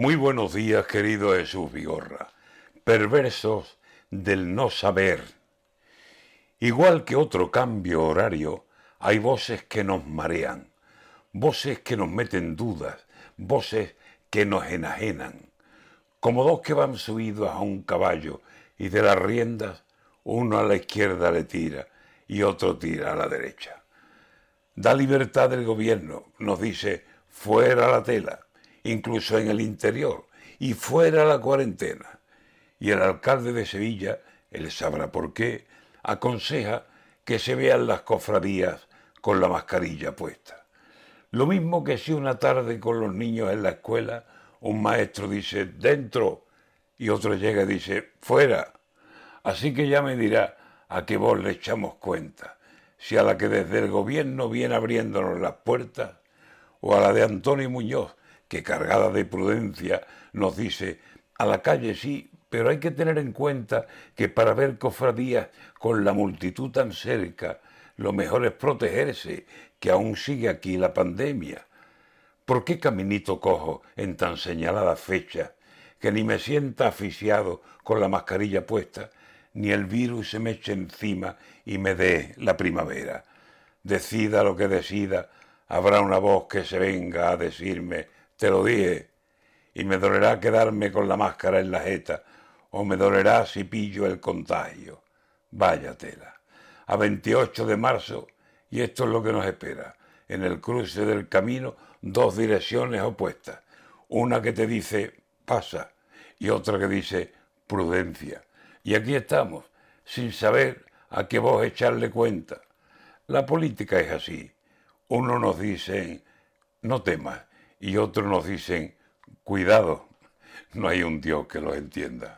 Muy buenos días, querido Jesús Vigorra. Perversos del no saber. Igual que otro cambio horario, hay voces que nos marean, voces que nos meten dudas, voces que nos enajenan. Como dos que van subidos a un caballo y de las riendas uno a la izquierda le tira y otro tira a la derecha. Da libertad del gobierno, nos dice fuera la tela, incluso en el interior, y fuera la cuarentena. Y el alcalde de Sevilla, él sabrá por qué, aconseja que se vean las cofradías con la mascarilla puesta. Lo mismo que si una tarde con los niños en la escuela un maestro dice dentro y otro llega y dice fuera. Así que ya me dirá a qué vos le echamos cuenta, si a la que desde el gobierno viene abriéndonos las puertas o a la de Antonio Muñoz, que cargada de prudencia nos dice a la calle sí, pero hay que tener en cuenta que para ver cofradías con la multitud tan cerca, lo mejor es protegerse, que aún sigue aquí la pandemia. ¿Por qué caminito cojo en tan señalada fecha, que ni me sienta asfixiado con la mascarilla puesta, ni el virus se me eche encima y me dé la primavera? Decida lo que decida, habrá una voz que se venga a decirme, te lo dije, y me dolerá quedarme con la máscara en la jeta, o me dolerá si pillo el contagio. Vaya tela. A 28 de marzo, y esto es lo que nos espera. En el cruce del camino, dos direcciones opuestas. Una que te dice pasa y otra que dice prudencia. Y aquí estamos, sin saber a qué vos echarle cuenta. La política es así. Uno nos dice no temas y otros nos dicen cuidado. No hay un Dios que lo entienda.